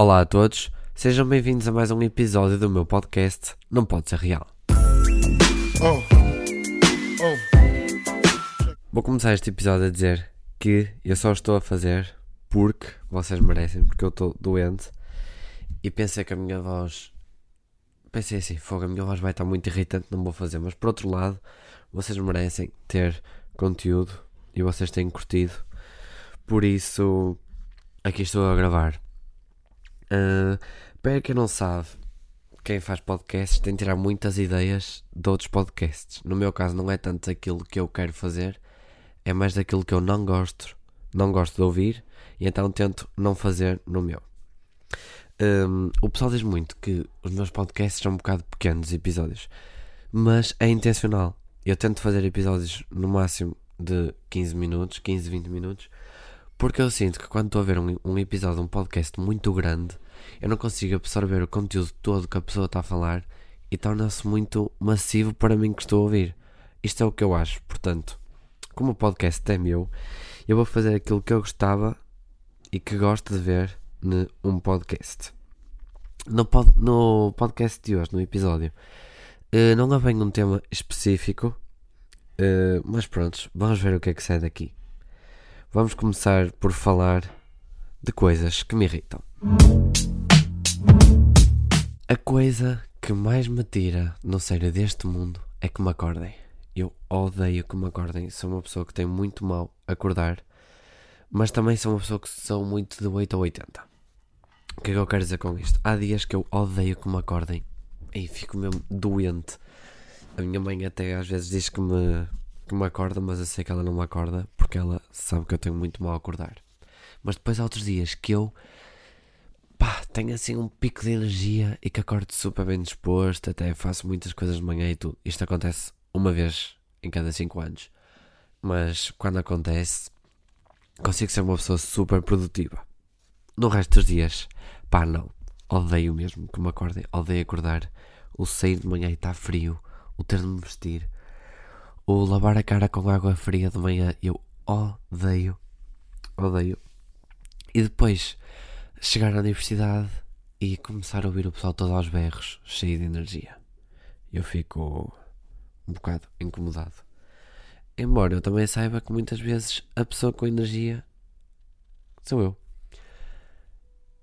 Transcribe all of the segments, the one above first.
Olá a todos, sejam bem-vindos a mais um episódio do meu podcast Não Pode Ser Real. Oh. Oh. Vou começar este episódio a dizer que eu só estou a fazer porque vocês merecem, porque eu estou doente e pensei que a minha voz. Pensei assim, fogo, a minha voz vai estar muito irritante, não vou fazer, mas por outro lado, vocês merecem ter conteúdo e vocês têm curtido, por isso aqui estou a gravar. Uh, para quem não sabe, quem faz podcasts tem de tirar muitas ideias de outros podcasts. No meu caso, não é tanto aquilo que eu quero fazer, é mais daquilo que eu não gosto, não gosto de ouvir, e então tento não fazer no meu. Um, o pessoal diz muito que os meus podcasts são um bocado pequenos episódios, mas é intencional. Eu tento fazer episódios no máximo de 15 minutos, 15, 20 minutos, porque eu sinto que quando estou a ver um, um episódio um podcast muito grande, eu não consigo absorver o conteúdo todo que a pessoa está a falar e torna-se muito massivo para mim que estou a ouvir. Isto é o que eu acho. Portanto, como o podcast é meu, eu vou fazer aquilo que eu gostava e que gosto de ver num podcast. No, pod, no podcast de hoje, no episódio, uh, não há bem um tema específico, uh, mas pronto, vamos ver o que é que sai daqui. Vamos começar por falar de coisas que me irritam. A coisa que mais me tira no sério deste mundo é que me acordem. Eu odeio que me acordem. Sou uma pessoa que tem muito mal acordar, mas também sou uma pessoa que sou muito de 8 a 80. O que é que eu quero dizer com isto? Há dias que eu odeio que me acordem e fico mesmo doente. A minha mãe até às vezes diz que me que me acorda, mas eu sei que ela não me acorda porque ela sabe que eu tenho muito mal a acordar. Mas depois há outros dias que eu pá, tenho assim um pico de energia e que acordo super bem disposto, até faço muitas coisas de manhã e tudo. Isto acontece uma vez em cada 5 anos. Mas quando acontece, consigo ser uma pessoa super produtiva. No resto dos dias, pá, não. Odeio mesmo que me acordem. Odeio acordar. O sair de manhã e está frio. O ter de me vestir o lavar a cara com água fria de manhã, eu odeio. Odeio. E depois chegar à universidade e começar a ouvir o pessoal todo aos berros, cheio de energia. Eu fico um bocado incomodado. Embora eu também saiba que muitas vezes a pessoa com energia sou eu.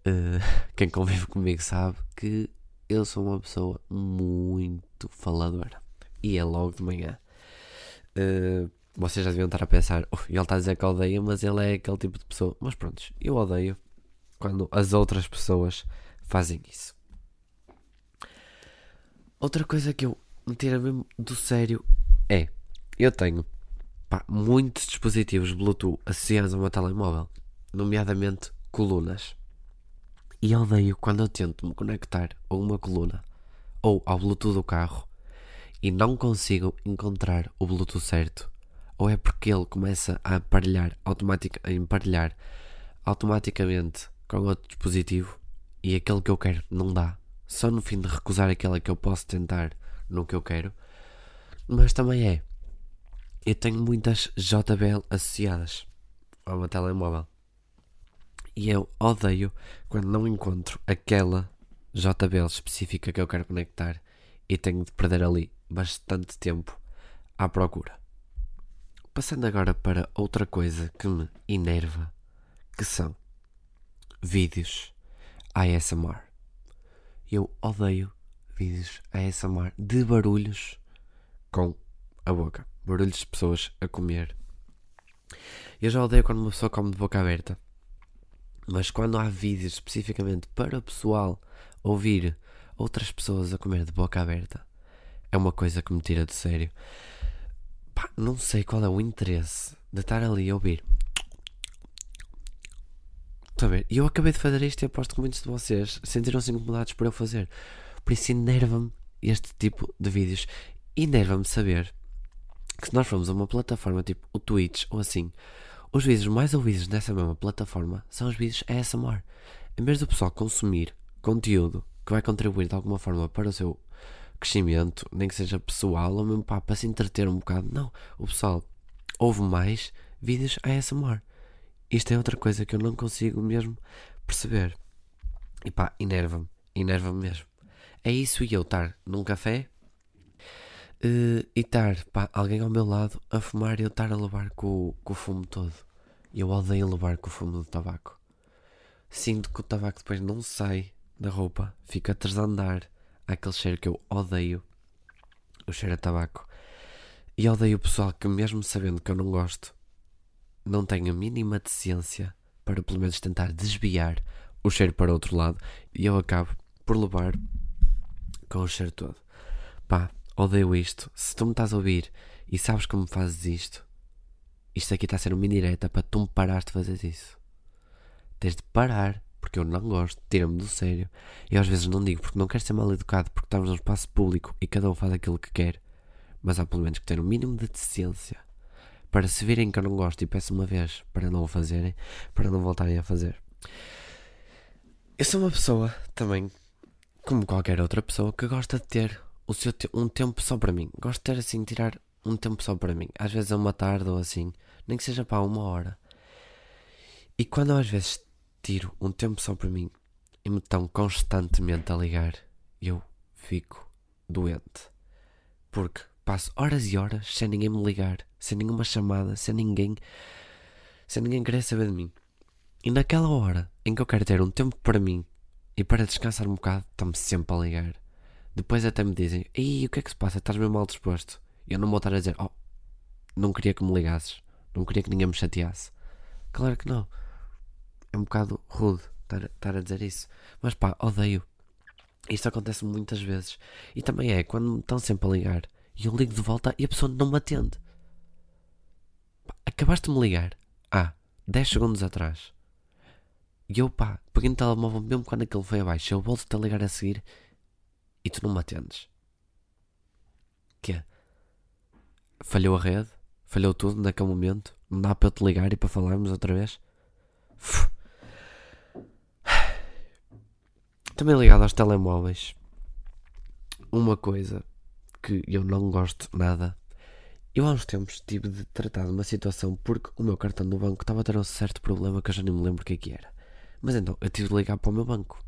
Uh, quem convive comigo sabe que eu sou uma pessoa muito faladora. E é logo de manhã. Uh, vocês já deviam estar a pensar, oh, ele está a dizer que odeia, mas ele é aquele tipo de pessoa. Mas pronto, eu odeio quando as outras pessoas fazem isso. Outra coisa que eu me tira mesmo do sério é: eu tenho pá, muitos dispositivos Bluetooth associados ao meu telemóvel, nomeadamente colunas. E odeio quando eu tento me conectar a uma coluna ou ao Bluetooth do carro e não consigo encontrar o Bluetooth certo, ou é porque ele começa a aparelhar, automatic, a emparelhar automaticamente com outro dispositivo e aquele que eu quero não dá, só no fim de recusar aquela que eu posso tentar no que eu quero, mas também é. Eu tenho muitas JBL associadas ao meu telemóvel. E eu odeio quando não encontro aquela JBL específica que eu quero conectar e tenho de perder ali bastante tempo à procura. Passando agora para outra coisa que me enerva, que são vídeos ASMR. Eu odeio vídeos ASMR de barulhos com a boca, barulhos de pessoas a comer. Eu já odeio quando uma pessoa come de boca aberta, mas quando há vídeos especificamente para o pessoal ouvir outras pessoas a comer de boca aberta, é uma coisa que me tira de sério. Pá, não sei qual é o interesse de estar ali a ouvir. Está a ver? E eu acabei de fazer isto e aposto que muitos de vocês sentiram-se incomodados por eu fazer. Por isso enerva-me este tipo de vídeos. Enerva-me saber que se nós formos a uma plataforma tipo o Twitch ou assim, os vídeos mais ouvidos nessa mesma plataforma são os vídeos ASMR. Em vez do pessoal consumir conteúdo que vai contribuir de alguma forma para o seu crescimento, nem que seja pessoal, ou mesmo pá, para se entreter um bocado. Não, o pessoal ouve mais vídeos ASMR. Isto é outra coisa que eu não consigo mesmo perceber. E pá, enerva-me. Enerva-me mesmo. É isso e eu estar num café uh, e estar alguém ao meu lado a fumar e eu estar a levar com, com o fumo todo. Eu odeio levar com o fumo do tabaco. Sinto que o tabaco depois não sai da roupa, fica a desandar. Aquele cheiro que eu odeio, o cheiro a tabaco. E odeio o pessoal que, mesmo sabendo que eu não gosto, não tem a mínima decência para pelo menos tentar desviar o cheiro para outro lado e eu acabo por levar com o cheiro todo. Pá, odeio isto. Se tu me estás a ouvir e sabes como fazes isto, isto aqui está a ser uma indireta para tu me parares de fazer isso. Tens de parar, porque eu não gosto, tira-me do sério. E às vezes não digo porque não quero ser mal educado, porque estamos num espaço público e cada um faz aquilo que quer. Mas há pelo menos que ter um mínimo de decência para se virem que eu não gosto e peço uma vez para não o fazerem, para não voltarem a fazer. Eu sou uma pessoa também, como qualquer outra pessoa, que gosta de ter o seu te um tempo só para mim. Gosto de ter assim, tirar um tempo só para mim. Às vezes é uma tarde ou assim, nem que seja para uma hora. E quando às vezes tiro um tempo só para mim e me estão constantemente a ligar, eu fico doente. Porque passo horas e horas sem ninguém me ligar, sem nenhuma chamada, sem ninguém, sem ninguém querer saber de mim. E naquela hora em que eu quero ter um tempo para mim e para descansar um bocado, estão-me sempre a ligar. Depois até me dizem: Ei, o que é que se passa? Estás meio mal disposto. E eu não vou estar a dizer: Oh, não queria que me ligasses. Não queria que ninguém me chateasse. Claro que não. É um bocado rude estar, a dizer isso. Mas pá, odeio. Isto acontece muitas vezes. E também é quando me estão sempre a ligar e eu ligo de volta e a pessoa não me atende. Acabaste de me ligar há 10 segundos atrás. E eu, pá, peguei no telemóvel mesmo quando aquele foi abaixo. Eu volto-te a ligar a seguir e tu não me atendes. Que é? Falhou a rede? Falhou tudo naquele momento? Não dá para eu te ligar e para falarmos outra vez? Uf. Também ligado aos telemóveis. Uma coisa que eu não gosto nada. Eu há uns tempos tive de tratar de uma situação porque o meu cartão do banco estava a ter um certo problema que eu já nem me lembro o que é que era. Mas então, eu tive de ligar para o meu banco.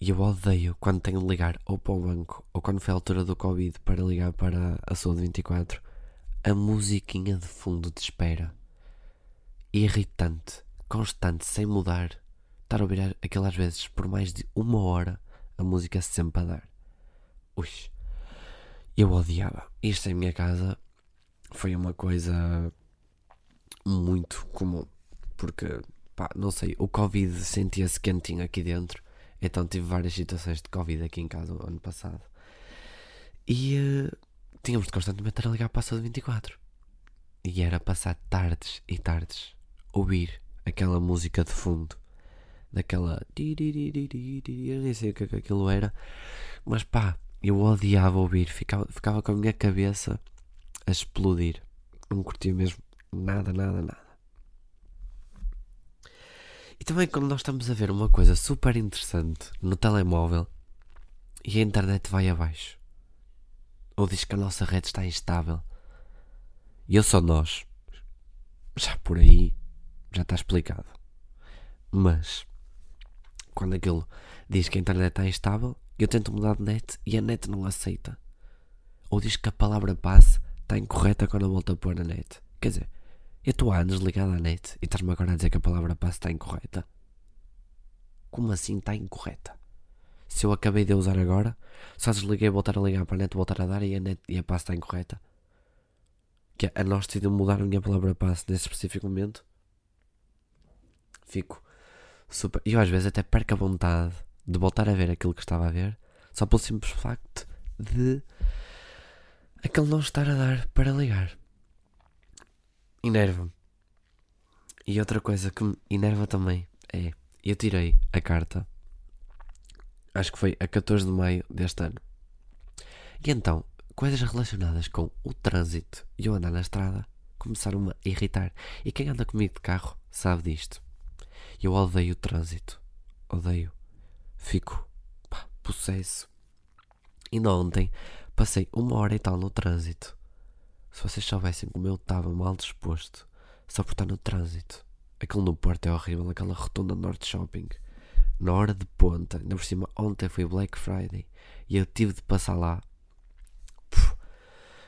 E eu odeio quando tenho de ligar ou para o banco ou quando foi a altura do Covid para ligar para a Saúde 24 a musiquinha de fundo de espera. Irritante, constante, sem mudar. Estar a ouvir aquilo às vezes por mais de uma hora a música sempre a dar. Ui, eu odiava. Isto em minha casa foi uma coisa muito comum. Porque pá, não sei, o Covid sentia-se quentinho aqui dentro. Então tive várias situações de Covid aqui em casa no ano passado. E uh, tínhamos de constantemente estar a ligar para a saúde 24. E era passar tardes e tardes ouvir aquela música de fundo. Daquela. Eu nem sei o que, é que aquilo era. Mas pá, eu odiava ouvir. Ficava, ficava com a minha cabeça a explodir. Não curtia mesmo nada, nada, nada. E também quando nós estamos a ver uma coisa super interessante no telemóvel e a internet vai abaixo. Ou diz que a nossa rede está instável. E eu sou nós. Já por aí já está explicado. Mas quando aquilo diz que a internet está instável, eu tento mudar de net e a net não aceita. Ou diz que a palavra passe está incorreta quando eu volto a pôr na net. Quer dizer, eu estou há anos ligado à net e estás-me agora a dizer que a palavra passe está incorreta. Como assim está incorreta? Se eu acabei de usar agora, só desliguei voltar a ligar para a net, voltar a dar e a, net, e a passe está incorreta. Que a nós decidiu mudar a minha palavra passe nesse específico momento. Fico super. Eu às vezes até perco a vontade de voltar a ver aquilo que estava a ver, só pelo simples facto de aquele não estar a dar para ligar enerva-me. E outra coisa que me enerva também é: eu tirei a carta, acho que foi a 14 de maio deste ano. E então, coisas relacionadas com o trânsito e eu andar na estrada começaram-me a irritar. E quem anda comigo de carro sabe disto. Eu odeio o trânsito. Odeio. Fico pá, possesso. E ontem passei uma hora e tal no trânsito. Se vocês soubessem como eu estava mal disposto só por estar no trânsito. Aquilo no Porto é horrível, aquela rotunda Norte Shopping. na hora de ponta, ainda por cima, ontem foi Black Friday e eu tive de passar lá. Puf,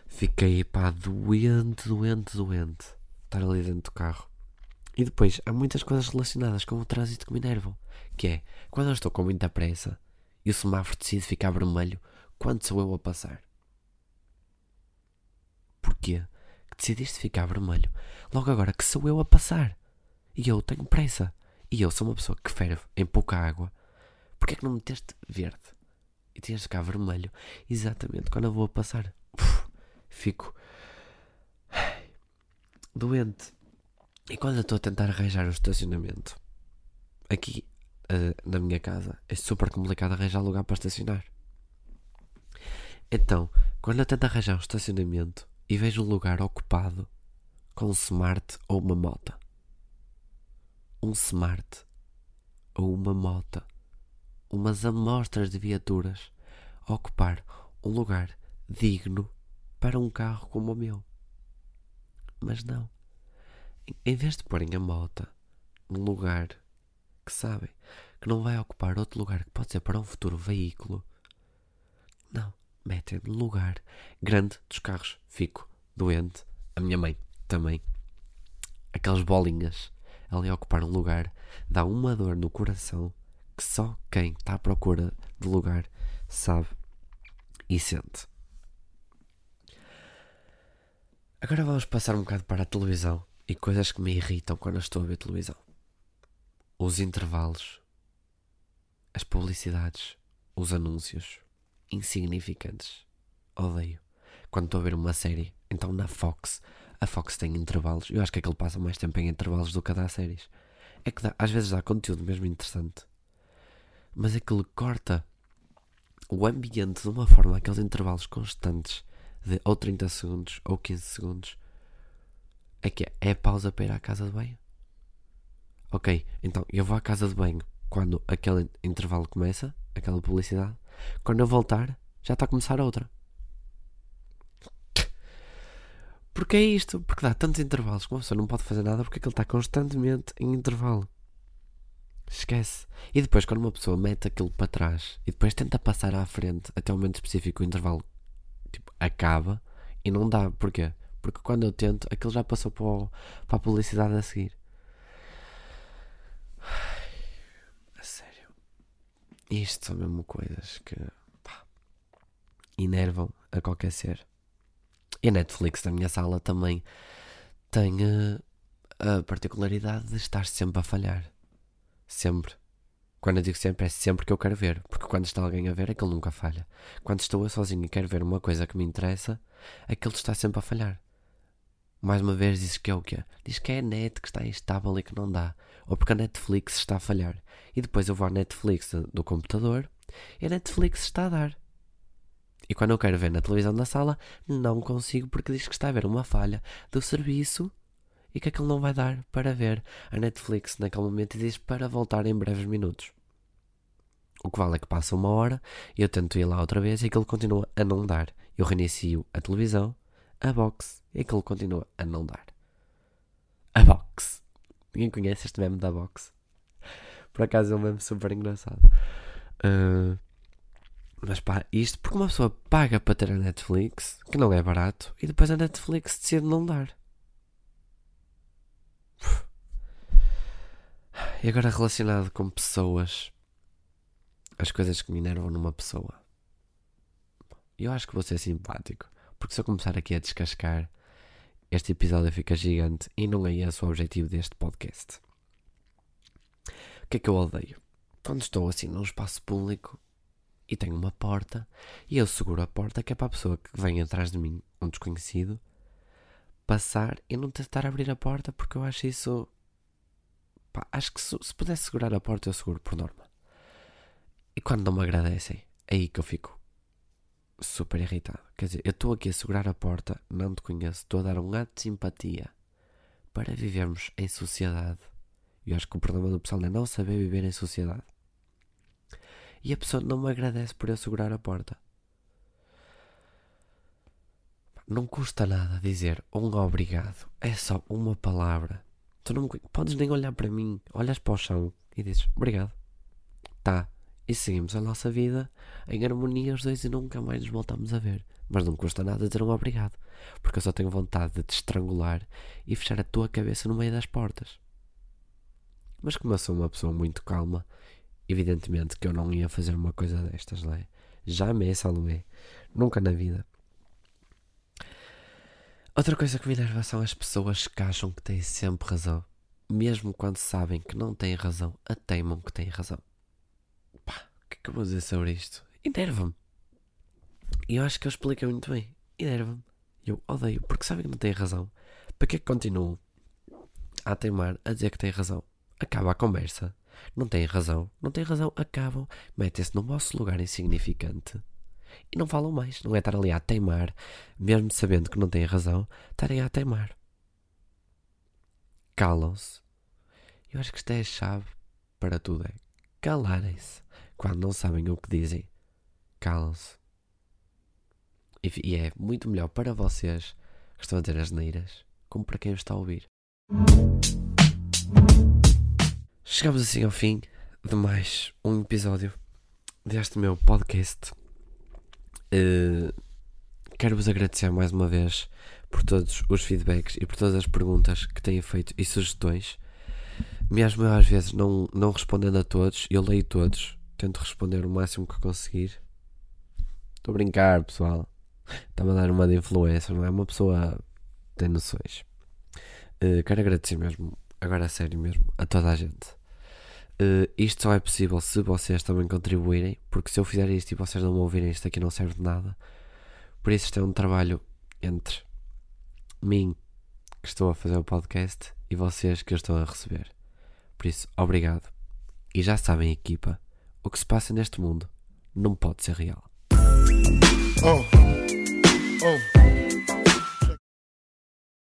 fiquei pá, doente, doente, doente. Estar ali dentro do carro. E depois há muitas coisas relacionadas com o trânsito que me enervam. Que é quando eu estou com muita pressa e o semáforo decide ficar vermelho, quando sou eu a passar? Porquê? Que decidiste ficar vermelho logo agora que sou eu a passar. E eu tenho pressa. E eu sou uma pessoa que ferve em pouca água. Porquê é que não meteste verde? E tinhas de ficar vermelho. Exatamente, quando eu vou a passar. Uf, fico doente. E quando eu estou a tentar arranjar um estacionamento, aqui uh, na minha casa, é super complicado arranjar lugar para estacionar. Então, quando eu tento arranjar um estacionamento e vejo um lugar ocupado com um smart ou uma moto, um smart ou uma moto, umas amostras de viaturas a ocupar um lugar digno para um carro como o meu. Mas não. Em vez de porem a moto num lugar que sabem que não vai ocupar outro lugar que pode ser para um futuro veículo, não. Metem no lugar grande dos carros. Fico doente. A minha mãe também. Aquelas bolinhas ali a ocupar um lugar dá uma dor no coração que só quem está à procura de lugar sabe e sente. Agora vamos passar um bocado para a televisão e coisas que me irritam quando estou a ver televisão. Os intervalos, as publicidades, os anúncios insignificantes. Odeio. Quando estou a ver uma série, então na Fox, a Fox tem intervalos. Eu acho que é que ele passa mais tempo em intervalos do que a dar séries. É que dá, às vezes dá conteúdo mesmo interessante. Mas é que ele corta o ambiente de uma forma, aqueles intervalos constantes de ou 30 segundos ou 15 segundos. É que é, é pausa para ir à casa de banho. Ok, então eu vou à casa de banho quando aquele intervalo começa, aquela publicidade. Quando eu voltar, já está a começar outra. Porque é isto, porque dá tantos intervalos que uma pessoa não pode fazer nada porque ele está constantemente em intervalo. Esquece. E depois, quando uma pessoa mete aquilo para trás e depois tenta passar à frente até o momento específico, o intervalo tipo, acaba e não dá. Porquê? Porque quando eu tento, aquilo já passou para, o, para a publicidade a seguir. A sério. Isto são mesmo coisas que pá, enervam a qualquer ser. E a Netflix da minha sala também tem uh, a particularidade de estar sempre a falhar. Sempre. Quando eu digo sempre, é sempre que eu quero ver. Porque quando está alguém a ver, aquele nunca falha. Quando estou eu sozinho e quero ver uma coisa que me interessa, aquele está sempre a falhar. Mais uma vez diz que é o quê? Diz que é a net que está instável e que não dá. Ou porque a Netflix está a falhar. E depois eu vou à Netflix do computador e a Netflix está a dar. E quando eu quero ver na televisão da sala, não consigo porque diz que está a haver uma falha do serviço e que aquilo não vai dar para ver a Netflix naquele momento e diz para voltar em breves minutos. O que vale é que passa uma hora eu tento ir lá outra vez e aquilo continua a não dar. Eu reinicio a televisão, a box e aquilo continua a não dar. A box. Ninguém conhece este meme da box. Por acaso é um meme super engraçado. Uh, mas pá, isto porque uma pessoa paga para ter a Netflix, que não é barato, e depois a Netflix decide não dar. E agora relacionado com pessoas, as coisas que me enervam numa pessoa. Eu acho que vou ser simpático, porque se eu começar aqui a descascar, este episódio fica gigante e não é esse o objetivo deste podcast. O que é que eu odeio? Quando estou assim num espaço público e tenho uma porta e eu seguro a porta que é para a pessoa que vem atrás de mim, um desconhecido, passar e não tentar abrir a porta porque eu acho isso. Pá, acho que se, se pudesse segurar a porta eu seguro por norma. E quando não me agradecem, é aí que eu fico super irritado. Quer dizer, eu estou aqui a segurar a porta, não te conheço, estou a dar um ato de simpatia para vivermos em sociedade. Eu acho que o problema do pessoal é não saber viver em sociedade e a pessoa não me agradece por eu segurar a porta. Não custa nada dizer um obrigado. É só uma palavra. Tu não me... podes nem olhar para mim, olhas para o chão e dizes obrigado. E seguimos a nossa vida em harmonia os dois e nunca mais nos voltamos a ver. Mas não custa nada dizer um obrigado, porque eu só tenho vontade de te estrangular e fechar a tua cabeça no meio das portas. Mas como eu sou uma pessoa muito calma, evidentemente que eu não ia fazer uma coisa destas, não é? Jamais, Salomé. Nunca na vida. Outra coisa que me enerva são as pessoas que acham que têm sempre razão. Mesmo quando sabem que não têm razão, a teimam que têm razão. Que eu vou dizer sobre isto? Enerva-me. E eu acho que eu expliquei muito bem. Enerva-me. Eu odeio, porque sabem que não têm razão. Para que é que continuam a teimar, a dizer que têm razão? Acaba a conversa. Não têm razão. Não têm razão. Acabam. Metem-se no vosso lugar insignificante e não falam mais. Não é estar ali a teimar, mesmo sabendo que não têm razão, estarem a teimar. Calam-se. Eu acho que isto é a chave para tudo. É calarem-se quando não sabem o que dizem. Calam-se. E, é muito melhor para vocês que estão a ter as neiras, como para quem está a ouvir. Chegamos assim ao fim de mais um episódio deste meu podcast. Uh, Quero-vos agradecer mais uma vez por todos os feedbacks e por todas as perguntas que têm feito e sugestões. Mesmo às vezes não, não respondendo a todos, eu leio todos, tento responder o máximo que conseguir. Estou a brincar, pessoal. Está-me a dar uma de influência, não é? Uma pessoa tem noções. Uh, quero agradecer mesmo, agora a sério mesmo, a toda a gente. Uh, isto só é possível se vocês também contribuírem, porque se eu fizer isto e vocês não me ouvirem, isto aqui não serve de nada. Por isso, isto é um trabalho entre mim, que estou a fazer o podcast, e vocês que eu estou a receber. Por isso, obrigado. E já sabem, equipa, o que se passa neste mundo não pode ser real. Oh. Oh.